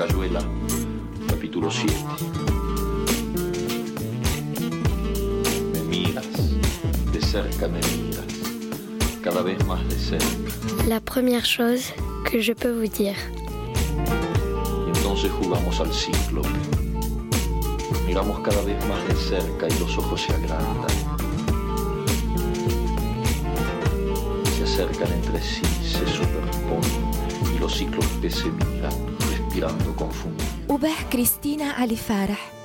Cayuela, capítulo 7. Me miras, de cerca me miras, cada vez más de cerca. La première chose que je peux vous dire. Y entonces jugamos al ciclo. Miramos cada vez más de cerca y los ojos se agrandan. Se acercan entre sí, se superponen y los ciclos que se miran, بياخذوا كونفو وباه كريستينا علي فارح.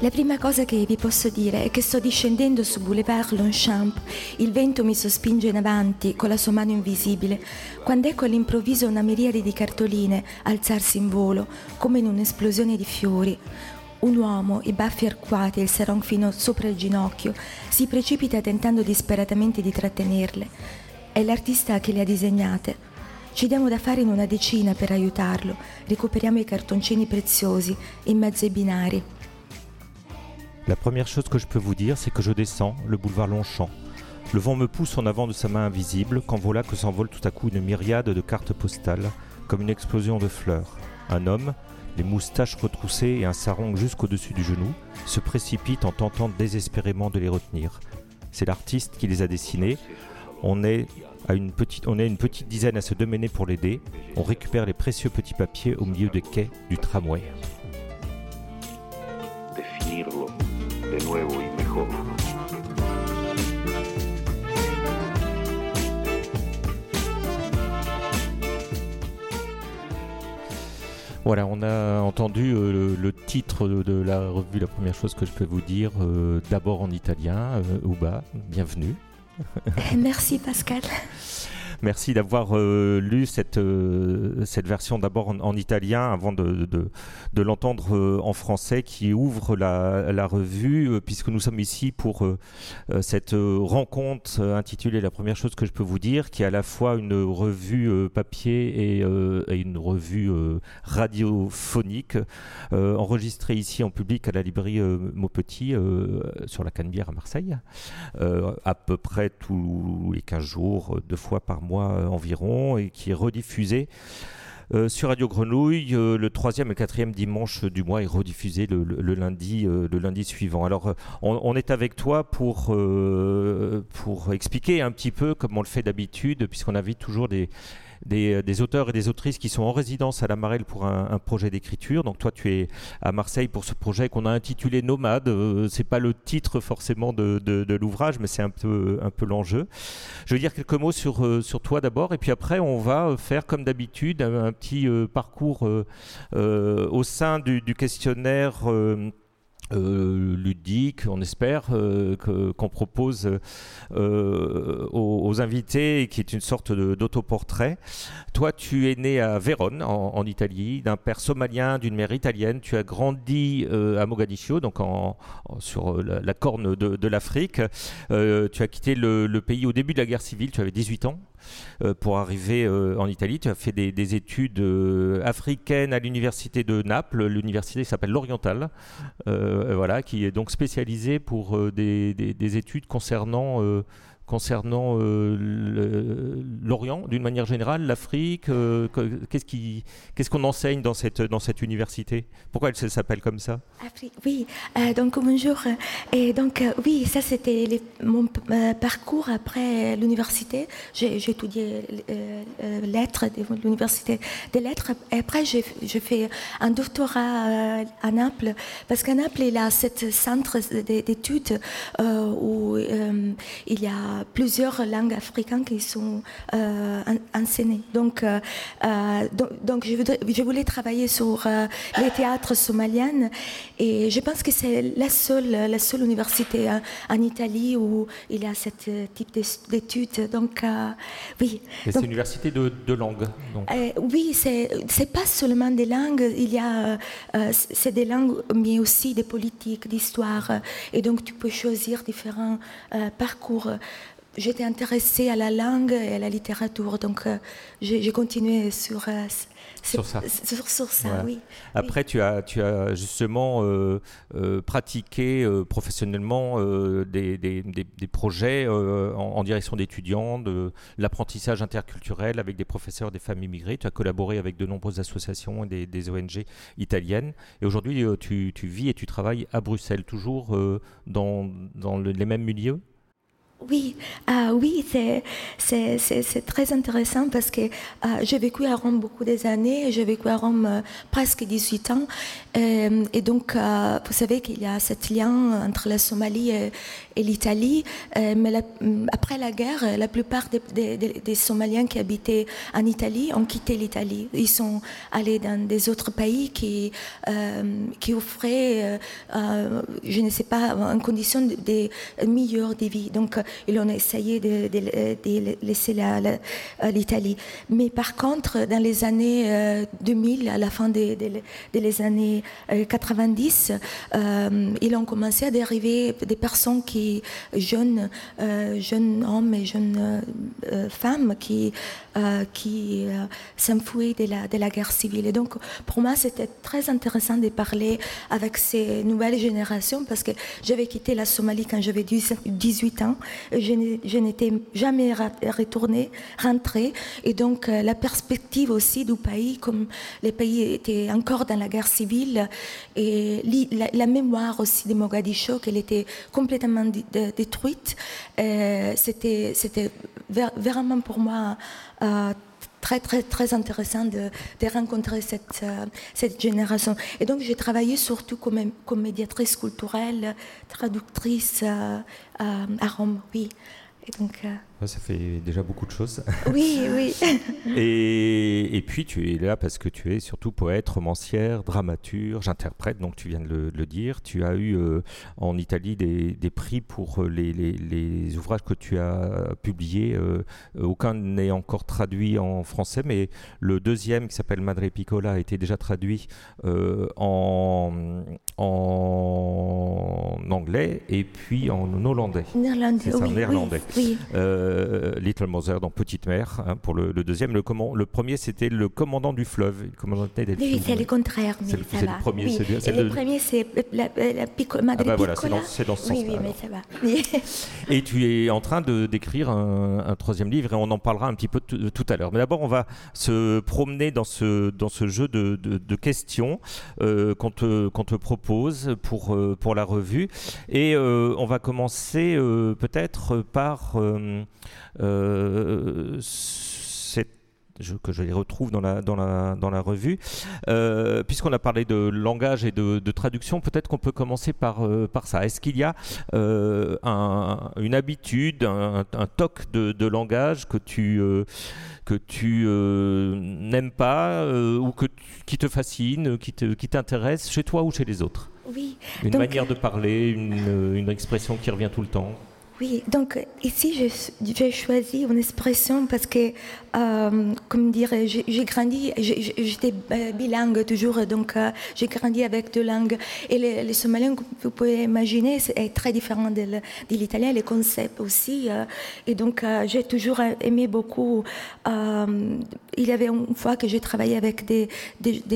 La prima cosa che vi posso dire è che sto discendendo su Boulevard Longchamp, il vento mi sospinge in avanti con la sua mano invisibile, quando ecco all'improvviso una miriade di cartoline alzarsi in volo, come in un'esplosione di fiori. Un uomo, i baffi arcuati e il sarong fino sopra il ginocchio, si precipita tentando disperatamente di trattenerle. È l'artista che le ha disegnate. Ci diamo da fare in una decina per aiutarlo. Recuperiamo i cartoncini preziosi in mezzo ai binari. La première chose que je peux vous dire, c'est que je descends le boulevard Longchamp. Le vent me pousse en avant de sa main invisible, quand voilà que s'envole tout à coup une myriade de cartes postales, comme une explosion de fleurs. Un homme, les moustaches retroussées et un sarong jusqu'au-dessus du genou, se précipite en tentant désespérément de les retenir. C'est l'artiste qui les a dessinés. On est, à une petite dizaine à se démener pour l'aider. On récupère les précieux petits papiers au milieu des quais du tramway. Voilà, on a entendu euh, le, titre de, de la revue. La première chose que je peux vous dire, euh, d'abord en italien, euh, Uba, bienvenue. Merci Pascal. Merci d'avoir euh, lu cette, euh, cette version d'abord en, en italien avant de, l'entendre euh, en français qui ouvre la, revue, puisque nous sommes ici pour cette rencontre intitulée La première chose que je peux vous dire, qui est à la fois une revue papier et, et une revue radiophonique, enregistrée ici en public à la librairie Maupetit sur la Canebière à Marseille, à peu près tous les 15 jours, deux fois par mois euh, environ, et qui est rediffusée euh, sur Radio Grenouille euh, le troisième et quatrième dimanche du mois est rediffusé le, le- lundi le lundi suivant. Alors on, on est avec toi pour pour expliquer un petit peu comme on le fait d'habitude puisqu'on invite toujours des des, des auteurs et des autrices qui sont en résidence à la Marelle pour un, projet d'écriture. Donc toi, tu es à Marseille pour ce projet qu'on a intitulé Nomade. Euh, c'est pas le titre forcément de, l'ouvrage, mais c'est un peu un peu l'enjeu. Je vais dire quelques mots sur euh, sur toi d'abord, et puis après on va euh, faire comme d'habitude un, petit euh, parcours euh, euh, au sein du questionnaire. Euh, ludique, on espère, euh, qu'on propose euh, aux, aux invités, qui est une sorte d'autoportrait. Toi, tu es né à Vérone, en, en Italie, d'un père somalien, d'une mère italienne. Tu as grandi euh, à Mogadiscio, donc sur la, corne de, l'Afrique. Tu as quitté le, le pays au début de la guerre civile, tu avais 18 ans. Euh, pour arriver euh, en Italie, tu as fait des, des études euh, africaines à l'université de Naples. L'université s'appelle l'Orientale, euh, voilà, qui est donc spécialisée pour des, des- des études concernant concernant euh, l'Orient d'une manière générale, l'Afrique. euh, que- qu'est-ce qu'on enseigne dans cette université? Pourquoi elle s'appelle comme ça? Afrique, oui, euh, donc bonjour. Et donc, oui, ça c'était mon parcours après l'université. J'ai étudié lettres l'université des lettres. Et après, j'ai fait un doctorat à Naples, parce qu'à Naples, il y a ce centre d'études où il y a plusieurs langues africaines qui sont enseignées. Donc, donc, je, voudrais, je, voulais travailler sur les théâtres somaliens et je pense que c'est la seule, la seule université en Italie où il y a ce type d'études. Donc, oui. C'est une université de, de langue. oui, c'est pas seulement des langues, il y a, c'est des langues, mais aussi des politiques, d'histoire. Et donc, tu peux choisir différents euh, parcours. J'étais intéressée à la langue et à la littérature, donc euh, j'ai continué sur, euh, sur ça. Sur, ça, oui. Après, Tu, as, tu as justement pratiqué professionnellement des, des, des, projets en, direction d'étudiants, de l'apprentissage interculturel avec des professeurs des femmes immigrées. Tu as collaboré avec de nombreuses associations et des, ONG italiennes. Et aujourd'hui, tu, tu, vis et tu travailles à Bruxelles, toujours dans, dans les mêmes milieux? Oui, ah, oui c'est très intéressant parce que ah, j'ai vécu à Rome beaucoup des années, j'ai vécu à Rome euh, presque 18 ans. Euh, et donc, euh, vous savez qu'il y a ce lien entre la Somalie et, l'Italie. mais après la guerre, la plupart des, Somaliens qui habitaient en Italie ont quitté l'Italie. Ils sont allés dans des autres pays qui, qui offraient, je ne sais pas, en condition de, meilleures de vie. Donc, ils ont essayé de, laisser l'Italie. Mais par contre, dans les années 2000, à la fin des, années 90, ils ont commencé à dériver des personnes qui, jeunes, jeunes hommes et jeunes femmes, qui, qui s'enfouaient de la, de la guerre civile. Et donc, pour moi, c'était très intéressant de parler avec ces nouvelles générations parce que j'avais quitté la Somalie quand j'avais 18 ans je n'étais jamais retournée, rentrée. Et donc, euh, la perspective aussi du pays, comme les pays étaient encore dans la guerre civile, et la, mémoire aussi de Mogadiscio, qu'elle était complètement détruite, euh, c'était vraiment pour moi euh, très très très intéressant de, rencontrer cette, cette génération. Et donc j'ai travaillé surtout comme, comme médiatrice culturelle, traductrice à Rome, oui. Et donc, euh, ça fait déjà beaucoup de choses. Oui, oui. et, et, puis tu es là parce que tu es surtout poète, romancière, dramaturge, interprète, donc tu viens de le, dire. Tu as eu euh, en Italie des, des prix pour euh, les, les, les, ouvrages que tu as publiés. Euh, aucun n'est encore traduit en français, mais le deuxième qui s'appelle Madre Piccola a été déjà traduit en, en anglais et puis en hollandais. Néerlandais, oui, néerlandais. Oui, euh, Little Mother dans Petite Mer hein, pour le, deuxième. Le, comment, le premier, c'était le commandant du fleuve. Le commandant oui, c'est le contraire. Le, le, premier. C'est le, premier, c'est la, la, pico, Madre ah bah voilà, c'est dans, ce sens. Oui, oui, mais ça va. Et tu es en train de d'écrire un, un, troisième livre et on en parlera un petit peu tout à l'heure. Mais d'abord, on va se promener dans ce dans ce jeu de, de, de questions euh, qu'on te qu'on te propose pour euh, pour la revue. Et euh, on va commencer euh, peut-être par euh, euh, que je les retrouve dans la, dans la, dans la revue. Euh, puisqu'on a parlé de langage et de, traduction, peut-être qu'on peut commencer par, par ça. Est-ce qu'il y a une habitude, un, toc de, langage que tu, que tu n'aimes pas ou que qui te fascine, qui t'intéresse qui chez toi ou chez les autres? Oui. Une manière de parler, une, une expression qui revient tout le temps? Oui, donc ici j'ai choisi une expression parce que, euh, comme dire, j'ai grandi, j'étais bilingue toujours, donc euh, j'ai grandi avec deux langues. Et les Somaliens, comme vous pouvez imaginer, est très différent de, l'italien, les concepts aussi. Euh, et donc j'ai toujours aimé beaucoup. il y avait une fois que j'ai travaillé avec des,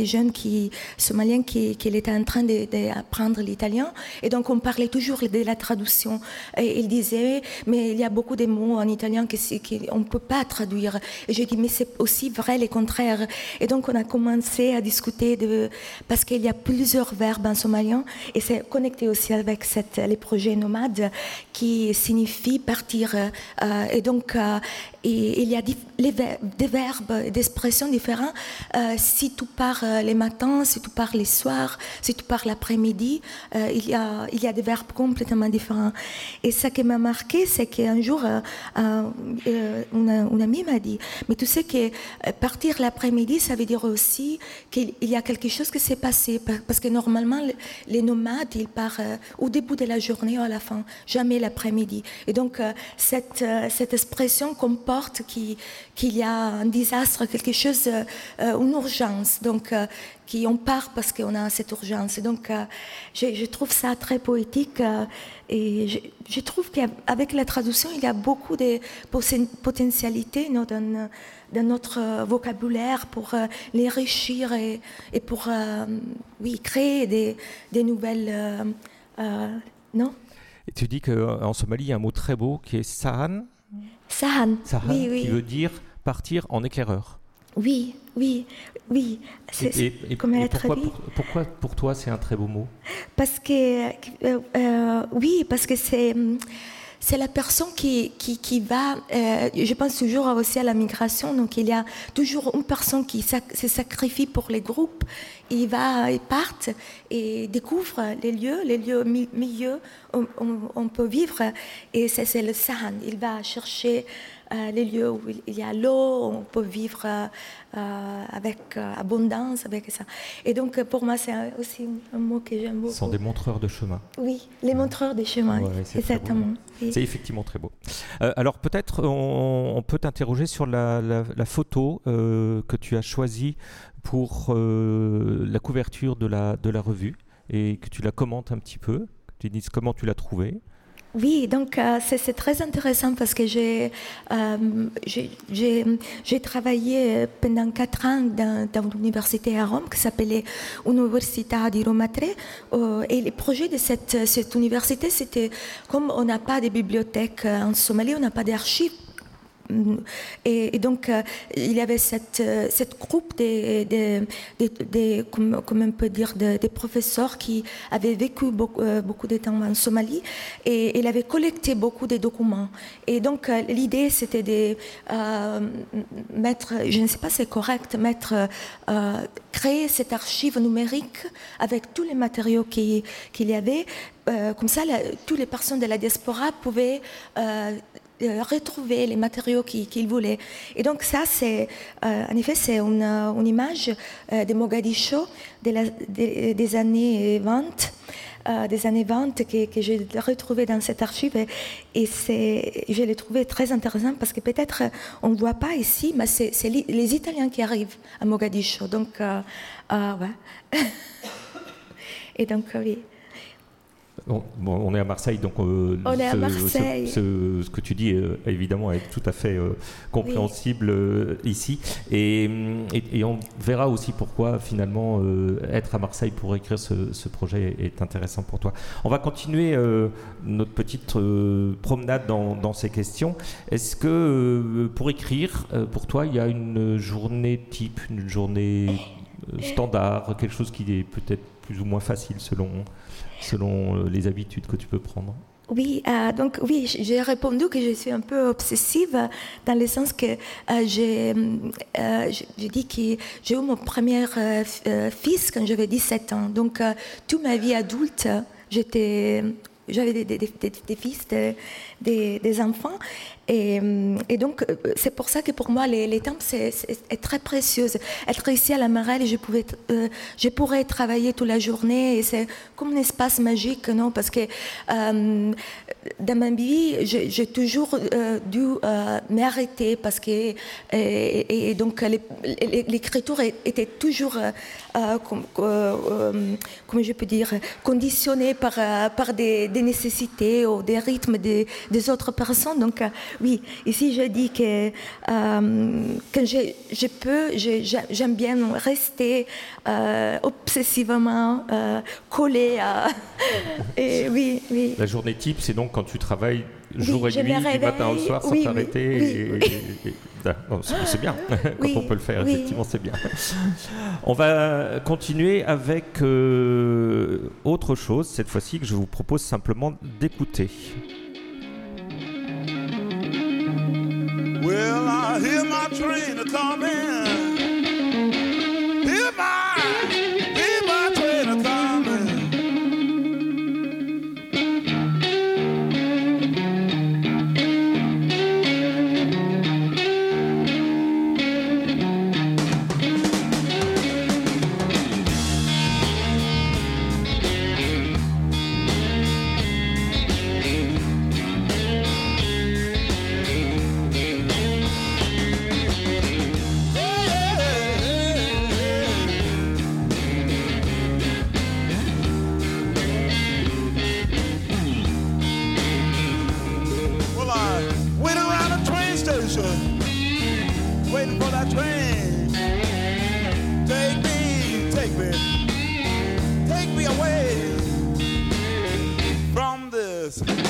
jeunes qui, Somaliens qui, étaient en train d'apprendre l'italien. Et donc on parlait toujours de la traduction. Et ils disaient mais il y a beaucoup de mots en italien qu'on ne peut pas traduire. J'ai dit, mais c'est aussi vrai les contraires. Et donc, on a commencé à discuter de, parce qu'il y a plusieurs verbes en somalien, et c'est connecté aussi avec les projets nomades, qui signifient partir. Euh, et donc, euh, et, il y a des, des verbes, des expressions différentes. Euh, si tu pars les matins, si tu pars les soirs, si tu pars l'après-midi, il, y a, il y a des verbes complètement différents. Et ce qui m'a marqué, c'est qu'un jour, une, une amie m'a dit, mais tu sais que partir l'après-midi, ça veut dire aussi qu'il y a quelque chose qui s'est passé. Parce que normalement, les nomades, ils partent au début de la journée ou à la fin, jamais l'après-midi. Et donc, cette, cette expression comporte qu'il y a un désastre, quelque chose, euh, une urgence. Donc, euh, qui on part parce qu'on a cette urgence. Donc, euh, je, trouve ça très poétique et je, trouve qu'avec la traduction, il y a beaucoup de potentialités dans, dans, notre vocabulaire pour l'enrichir et, et, pour oui, créer des, des nouvelles. non et tu dis qu'en Somalie, il y a un mot très beau qui est sahan. Sahan. oui, oui. qui veut dire partir en éclaireur. Oui, oui, oui. Et, et, pourquoi, pour, pourquoi, pour toi c'est un très beau mot? Parce que, euh, euh, oui, parce que c'est c'est la personne qui, qui, qui va, euh, je pense toujours aussi à la migration, donc il y a toujours une personne qui se sacrifie pour les groupes, il va, il part et découvre les lieux, les lieux milieux où on, peut vivre, et c'est le Sahan, il va chercher les lieux où il y a l'eau, on peut vivre euh, avec abondance, avec ça. Et donc pour moi, c'est aussi un mot que j'aime beaucoup. Ce sont des montreurs de chemin. Oui, les montreurs de chemin, exactement. C'est effectivement très beau. Euh, alors peut-être on, peut t'interroger sur la, photo que tu as choisie pour la couverture de la, de la revue et que tu la commentes un petit peu. Tu dises comment tu l'as trouvée. Oui, donc euh, c'est très intéressant parce que j'ai euh, travaillé pendant quatre ans dans, dans l'université à Rome qui s'appelait Università di Roma euh, et le projet de cette, cette université, c'était comme on n'a pas de bibliothèque en Somalie, on n'a pas d'archives et, donc, euh, il y avait cette, euh, cette groupe des, des, comment on peut dire, des, professeurs qui avaient vécu beaucoup, euh, beaucoup de temps en Somalie et il avait collecté beaucoup de documents. Et donc, l'idée, c'était de mettre, je ne sais pas si c'est correct, mettre, créer cette archive numérique avec tous les matériaux qu'il y avait. comme ça, toutes les personnes de la diaspora pouvaient retrouver les matériaux qu'ils voulaient. Et donc ça, c'est, euh, en effet, c'est une, une, image euh, de Mogadiscio des années 20. Euh, des années 20 que, j'ai retrouvé dans cette archive et, c'est, je l'ai trouvé très intéressant parce que peut-être on ne voit pas ici, mais c'est, les Italiens qui arrivent à Mogadiscio. Donc, et donc, oui on est à Marseille, donc euh, on est à Marseille. Ce, que tu dis euh, évidemment est tout à fait euh, compréhensible ici, et, on verra aussi pourquoi finalement être à Marseille pour écrire ce, projet est intéressant pour toi. On va continuer notre petite promenade dans, ces questions. Est-ce que pour écrire, pour toi, il y a une journée type, une journée standard, quelque chose qui est peut-être plus ou moins facile selon selon euh, les habitudes que tu peux prendre oui, euh, donc oui, j'ai répondu que je suis un peu obsessive dans le sens que euh, j'ai dit que j'ai eu mon premier fils quand j'avais 17 ans. Donc toute ma vie adulte, j'étais j'avais des, fils, des, enfants. Et, et donc, c'est pour ça que pour moi, les, les temps, c'est très précieux. Être ici à la Marelle, je, pouvais, euh, je pourrais travailler toute la journée. C'est comme un espace magique, non? Parce que euh, dans ma vie, j'ai toujours euh, dû m'arrêter parce que. Et, donc, l'écriture était toujours, comme, je peux dire, conditionnée par, par des des nécessités ou des rythmes des, autres personnes. Donc, euh, oui, ici, je dis que euh, quand je, je peux, j'aime bien rester euh, obsessivement collé à. Et, oui. La journée type, c'est donc quand tu travailles jour et nuit, du matin au soir, sans t'arrêter. c'est bien, quand on peut le faire, effectivement, c'est bien. On va continuer avec euh, autre chose, cette fois-ci, que je vous propose simplement d'écouter. Well, I hear my train coming. Hear my station, waiting for that train. Take me, take me, take me away from this.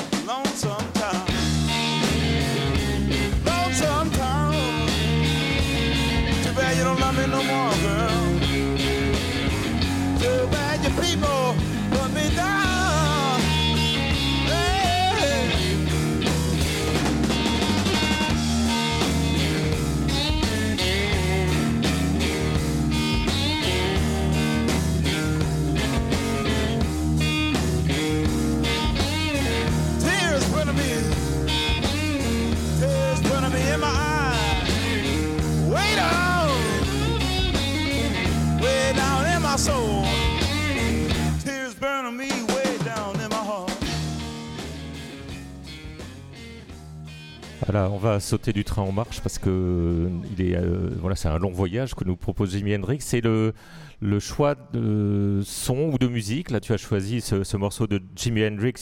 On va sauter du train en marche parce que il est, euh, voilà, c'est un long voyage que nous propose Jimi Hendrix. C'est le, le choix de son ou de musique. Là, tu as choisi ce, morceau de Jimi Hendrix,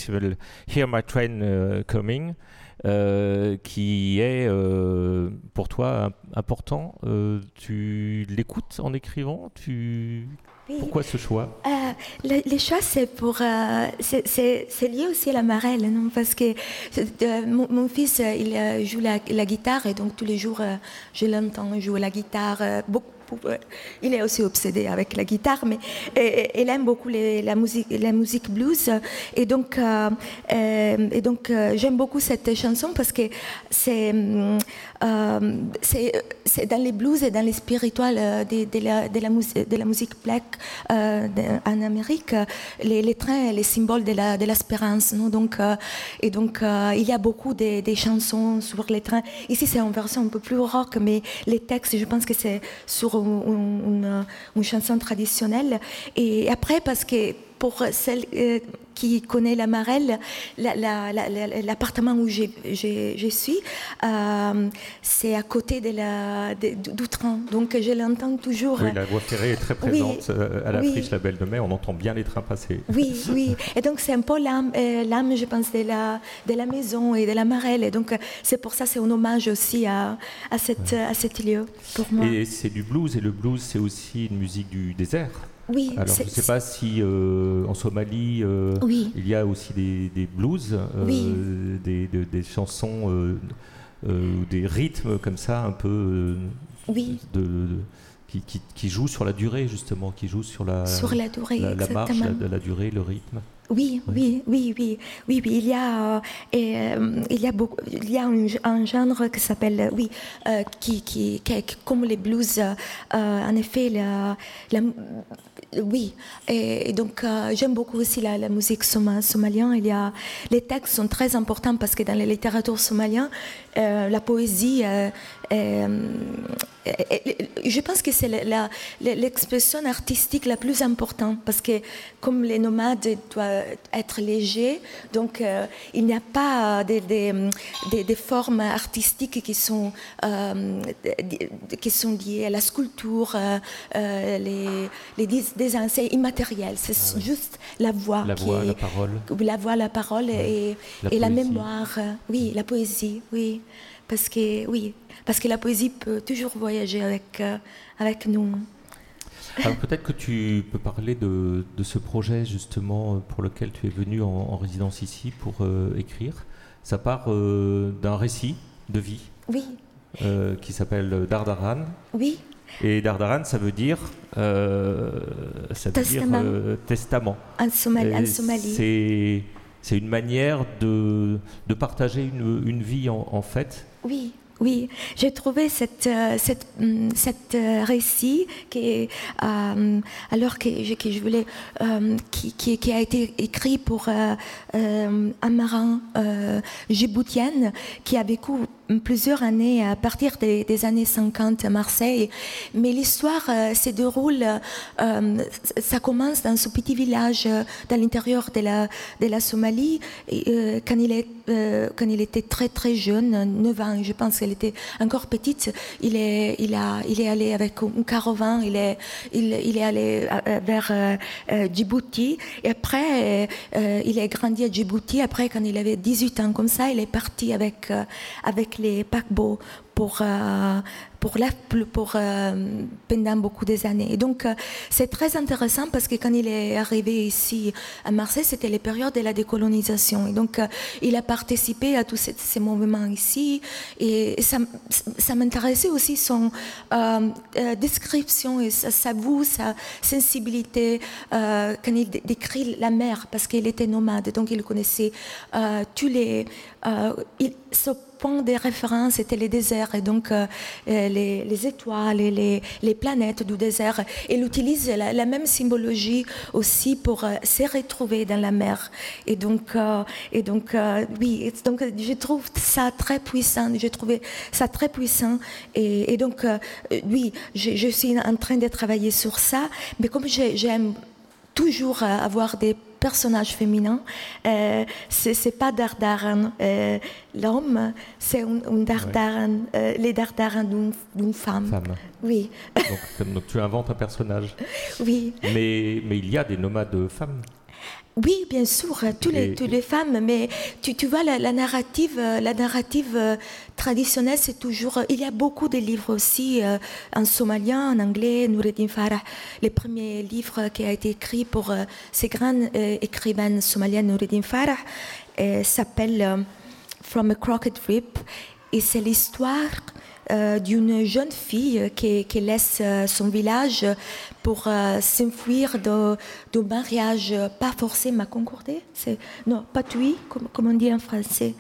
Hear My Train euh, Coming. Euh, qui est pour toi important. tu l'écoutes en écrivant? Tu... Pourquoi ce choix? Euh, le, choix, c'est pour. Euh, c'est lié aussi à la marelle, non? Parce que euh, mon, fils, il joue la, la, guitare et donc tous les jours, je l'entends jouer la guitare. beaucoup il est aussi obsédé avec la guitare, mais il aime beaucoup la, musique, la musique blues. Et donc, euh, euh, et donc euh, j'aime beaucoup cette chanson parce que c'est c'est dans les blues et dans les spirituals de, de, la, musique black en Amérique. Les, les, trains, les symboles de l'espérance. Donc, et donc, il y a beaucoup de, chansons sur les trains. Ici, c'est en version un peu plus rock, mais les textes, je pense que c'est sur une, une, chanson traditionnelle. Et après, parce que pour celle euh, qui connaît la Marelle, l'appartement où je, suis, euh, c'est à côté de la, d'Outran. Donc je l'entends toujours. Oui, la voie ferrée est très présente euh, à la friche La Belle de Mai. On entend bien les trains passer. Oui, oui. Et donc c'est un peu l'âme, je pense, de la, de la maison et de la Marelle. Et donc c'est pour ça, c'est un hommage aussi à, à, cette, à cet lieu pour moi. Et c'est du blues. Et le blues, c'est aussi une musique du désert. Oui, Alors, je ne sais pas si euh, en Somalie, euh, il y a aussi des, blues, euh, des, des, chansons ou des rythmes comme ça, un peu de, qui, qui, qui, jouent sur la durée, justement, qui jouent sur la, sur la, durée, la, marche, la, durée, le rythme. Oui, oui, oui, oui, oui, oui, Il y a, il y a beaucoup, il y a un, genre qui s'appelle, oui, qui, qui, comme les blues, en effet, la, oui, et, donc euh, j'aime beaucoup aussi la, musique somalienne. Il y a, les textes sont très importants parce que dans la littérature somalienne, euh, la poésie, euh, je pense que c'est l'expression artistique la plus importante parce que comme les nomades doivent être légers, donc il n'y a pas des, des, formes artistiques qui sont, qui sont liées à la sculpture, les, les des c'est immatériel, c'est ah juste la voix. La voix, la parole. La voix, la parole et, la, et la, mémoire. Oui, la poésie, oui. Parce que, oui, parce que la poésie peut toujours voyager avec, euh, avec nous. Alors peut-être que tu peux parler de, de, ce projet justement pour lequel tu es venu en, résidence ici pour euh, écrire. Ça part d'un récit de vie. Oui. qui s'appelle Dardaran. Oui. Et Dardaran, ça veut dire, euh, ça veut testament. Dire, euh, testament. En Somalie. C'est une manière de, partager une, vie en, fait. Oui. Oui, j'ai trouvé cette, euh, euh, récit qui, euh, a été écrit pour un marin djiboutien qui a vécu plusieurs années à partir des, années 50 à Marseille. Mais l'histoire euh, se déroule, euh, ça commence dans ce petit village euh, dans l'intérieur de la, de la Somalie quand, il est, quand il était très très jeune, 9 ans, je pense qu'elle était encore petite. Il est, il a, il est allé avec un caravane, il est, il, il est allé vers Djibouti et après il est grandi à Djibouti. Après, quand il avait 18 ans comme ça, il est parti avec, avec les paquebots pour, euh, pour, la, pour euh, pendant beaucoup des années. Donc, euh, c'est très intéressant parce que quand il est arrivé ici à Marseille, c'était les périodes de la décolonisation. Et donc, il a participé à tous ces, mouvements ici. Et, ça, ça m'intéressait aussi son description et sa, sa sa sensibilité quand il décrit la mer parce qu'il était nomade. Donc, il connaissait tous les. Point des références était les déserts et donc euh, euh, les, étoiles et les, les, planètes du désert. Il utilise la, même symbologie aussi pour euh, se retrouver dans la mer. Et donc, et donc oui, donc je trouve ça très puissant. J'ai trouvé ça très puissant. Et, et donc, oui, je, je, suis en train de travailler sur ça. Mais comme j'aime toujours avoir des personnage féminin. Euh, c'est pas Dardaran euh, l'homme, c'est un, Dardaran, euh, les Dardaran d'une femme. femme. Oui. Donc, tu inventes un personnage. Oui. Mais, mais il y a des nomades femmes. Oui, bien sûr, toutes les, toutes les femmes, mais tu, tu vois, la, narrative, la narrative euh, traditionnelle, c'est toujours... Il y a beaucoup de livres aussi euh, en somalien, en anglais, Noureddin Farah, le premier livre qui a été écrit pour euh, ces grandes écrivaines somaliennes, Noureddin Farah, s'appelle From a Crooked Rip, et c'est l'histoire euh, d'une jeune fille qui, laisse euh, son village pour euh, s'enfuir de, mariage pas forcé, mais concordé. Non, pas tué, comme, on dit en français.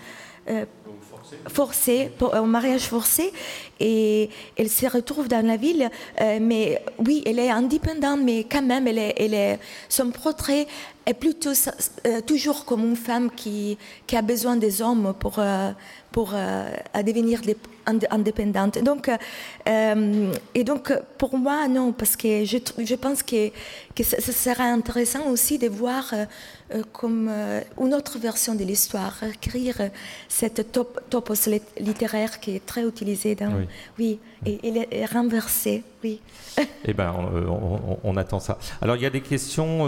forcé, pour, un mariage forcé, et elle se retrouve dans la ville, mais oui, elle est indépendante, mais quand même, elle est, elle est, son portrait est plutôt toujours comme une femme qui, qui a besoin des hommes pour, pour devenir des, indépendante. Donc, euh, et donc, pour moi, non, parce que je, je pense que, que ce sera intéressant aussi de voir euh, euh, comme une autre version de l'histoire, écrire cette top, topos littéraire qui est très utilisée dans. Oui, et, et, renversée, oui. Eh bien, on, on, attend ça. Alors, il y a des questions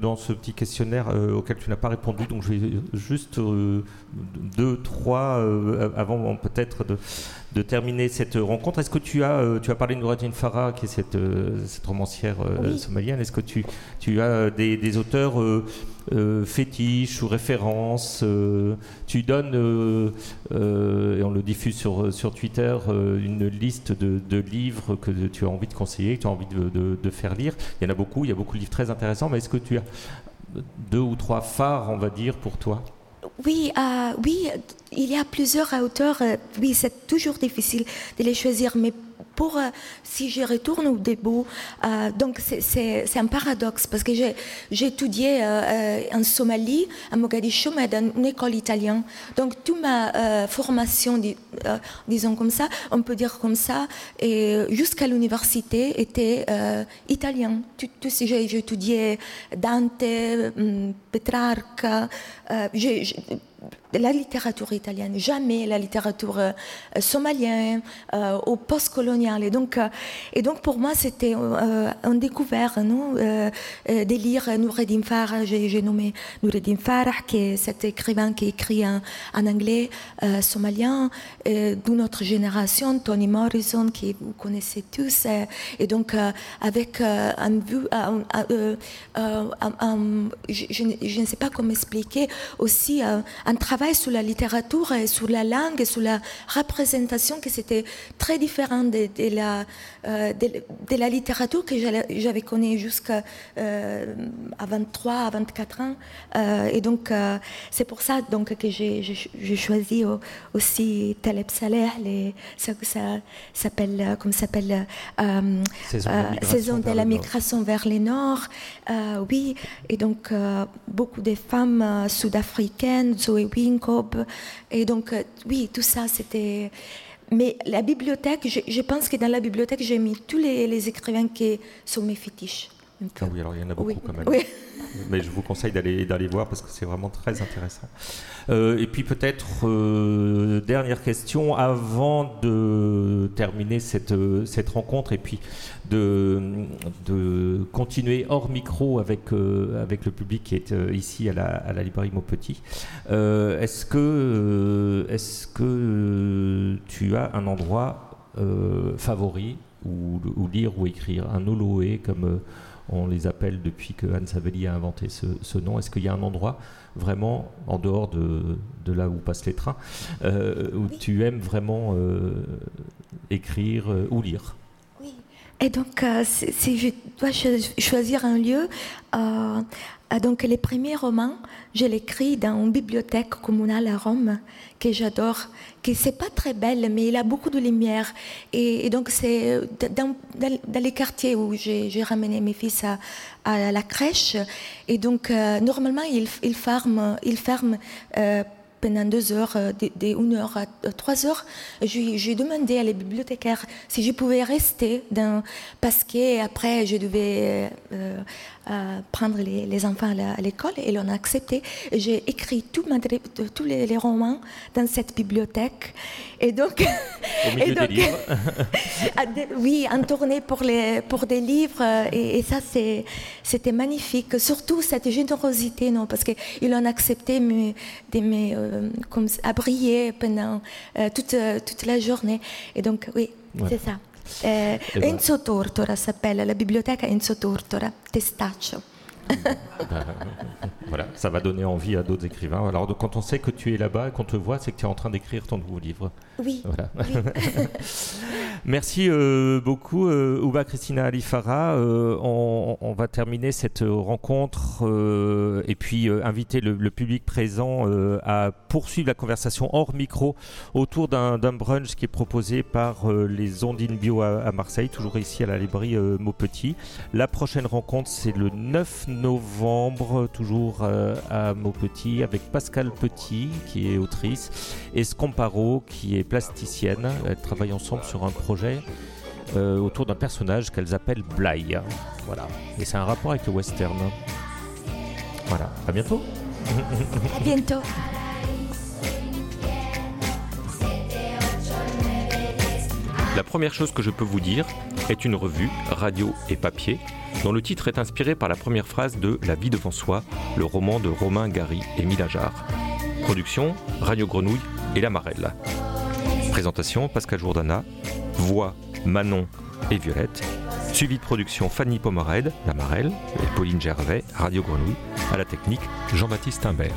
dans ce petit questionnaire auquel tu n'as pas répondu, donc je vais juste deux, trois, avant peut-être de de terminer cette rencontre. Est-ce que tu as, euh, tu as parlé de Noureddin Farah, qui est cette, euh, cette romancière euh, somalienne? Est-ce que tu, tu as des, auteurs fétiches ou références Tu donnes, et on le diffuse sur, sur Twitter, une liste de, livres que tu as envie de conseiller, que tu as envie de, de, faire lire. Il y en a beaucoup, il y a beaucoup de livres très intéressants, mais est-ce que tu as deux ou trois phares, on va dire, pour toi? Oui, euh, oui, il y a plusieurs auteurs. Euh, oui, c'est toujours difficile de les choisir, mais pour, euh, si je retourne au début, euh, donc c'est un paradoxe parce que j'ai étudié euh, en Somalie, à Mogadiscio, mais dans une école italienne. Donc toute ma formation, disons comme ça, on peut dire comme ça, jusqu'à l'université était italien. Tout, j'ai étudié Dante, hum, Petrarca. j'ai la littérature italienne, jamais la littérature somalienne ou postcoloniale. Et donc, et donc pour moi, c'était un découvert non, de lire Noureddin Farah. J'ai nommé Noureddin Farah, qui est cet écrivain qui écrit en, anglais somalien, d'une notre génération, Toni Morrison, qui vous connaissez tous. Et, donc, avec un, je, je, ne sais pas comment expliquer, aussi un travail sur la littérature et sur la langue et sur la représentation que c'était très différent de, la, euh, de, la littérature que j'avais connue jusqu'à euh, 23, à 24 ans. Euh, et donc, euh, c'est pour ça donc, que j'ai choisi aussi Taleb Saleh, les, ça, ça s'appelle, comme s'appelle, Saison de la migration vers le nord. oui, et donc, beaucoup de femmes sud-africaines, Zoé Winkob, et donc, oui, tout ça, c'était mais la bibliothèque, je, pense que dans la bibliothèque, j'ai mis tous les, écrivains qui sont mes fétiches. ah oui, alors il y en a beaucoup quand même. Oui. Mais je vous conseille d'aller d'aller voir parce que c'est vraiment très intéressant. Euh, et puis peut-être euh, dernière question avant de terminer cette cette rencontre et puis de de continuer hors micro avec euh, avec le public qui est ici à la, à la librairie Maupetit. est-ce que est-ce que tu as un endroit favori où, lire ou écrire? Un Oloé comme on les appelle depuis que Anne Savelli a inventé ce, nom. Est-ce qu'il y a un endroit vraiment en dehors de, là où passent les trains euh, où tu aimes vraiment euh, écrire euh, ou lire. Et donc, si je dois choisir un lieu, donc les premiers romans, je l'écris dans une bibliothèque communale à Rome que j'adore, qui c'est pas très belle, mais il a beaucoup de lumière. Et, donc c'est dans, dans, les quartiers où j'ai ramené mes fils à, la crèche. Et donc euh, normalement il, il ferme, il ferme euh, pendant deux heures, euh, de, une heure à trois heures, j'ai demandé à les bibliothécaires si je pouvais rester dans, parce que après je devais euh, prendre les, enfants à l'école et ils ont accepté. J'ai écrit tout tous les, romans dans cette bibliothèque. Et donc, et donc oui, en tournée pour, les, pour des livres. Et, ça, c'était magnifique. Surtout cette générosité, non, parce qu'ils ont accepté de me, euh, comme, à briller pendant euh, toute, toute la journée. Et donc, oui, c'est ça. Eh, Enzo Tortora s'appelle la bibliothèque Enzo Tortora, Testaccio. voilà, ça va donner envie à d'autres écrivains. Alors, quand on sait que tu es là-bas qu'on te voit, c'est que tu es en train d'écrire ton nouveau livre. Oui. Voilà. Merci euh, beaucoup, euh, Ouba Christina Alifara. Euh, on, va terminer cette rencontre et puis inviter le, public présent à poursuivre la conversation hors micro autour d'un brunch qui est proposé par les Ondines Bio à, Marseille, toujours ici à la librairie Maupetit. La prochaine rencontre, c'est le 9 novembre, toujours à Maupetit, avec Pascal Petit, qui est autrice, et Scomparo, qui est plasticienne. Elles travaillent ensemble sur un projet euh, autour d'un personnage qu'elles appellent Bly. Voilà. Et c'est un rapport avec le western. Voilà. À bientôt. À bientôt. La première chose que je peux vous dire est une revue, radio et papier, dont le titre est inspiré par la première phrase de La vie devant soi, le roman de Romain Gary et Milajard. Production, Radio Grenouille et La Marelle. Présentation Pascal Jourdana. Voix Manon et Violette. Suivi de production Fanny Pomered, La Marelle, et Pauline Gervais, Radio Grenouille. À la technique Jean-Baptiste Imbert.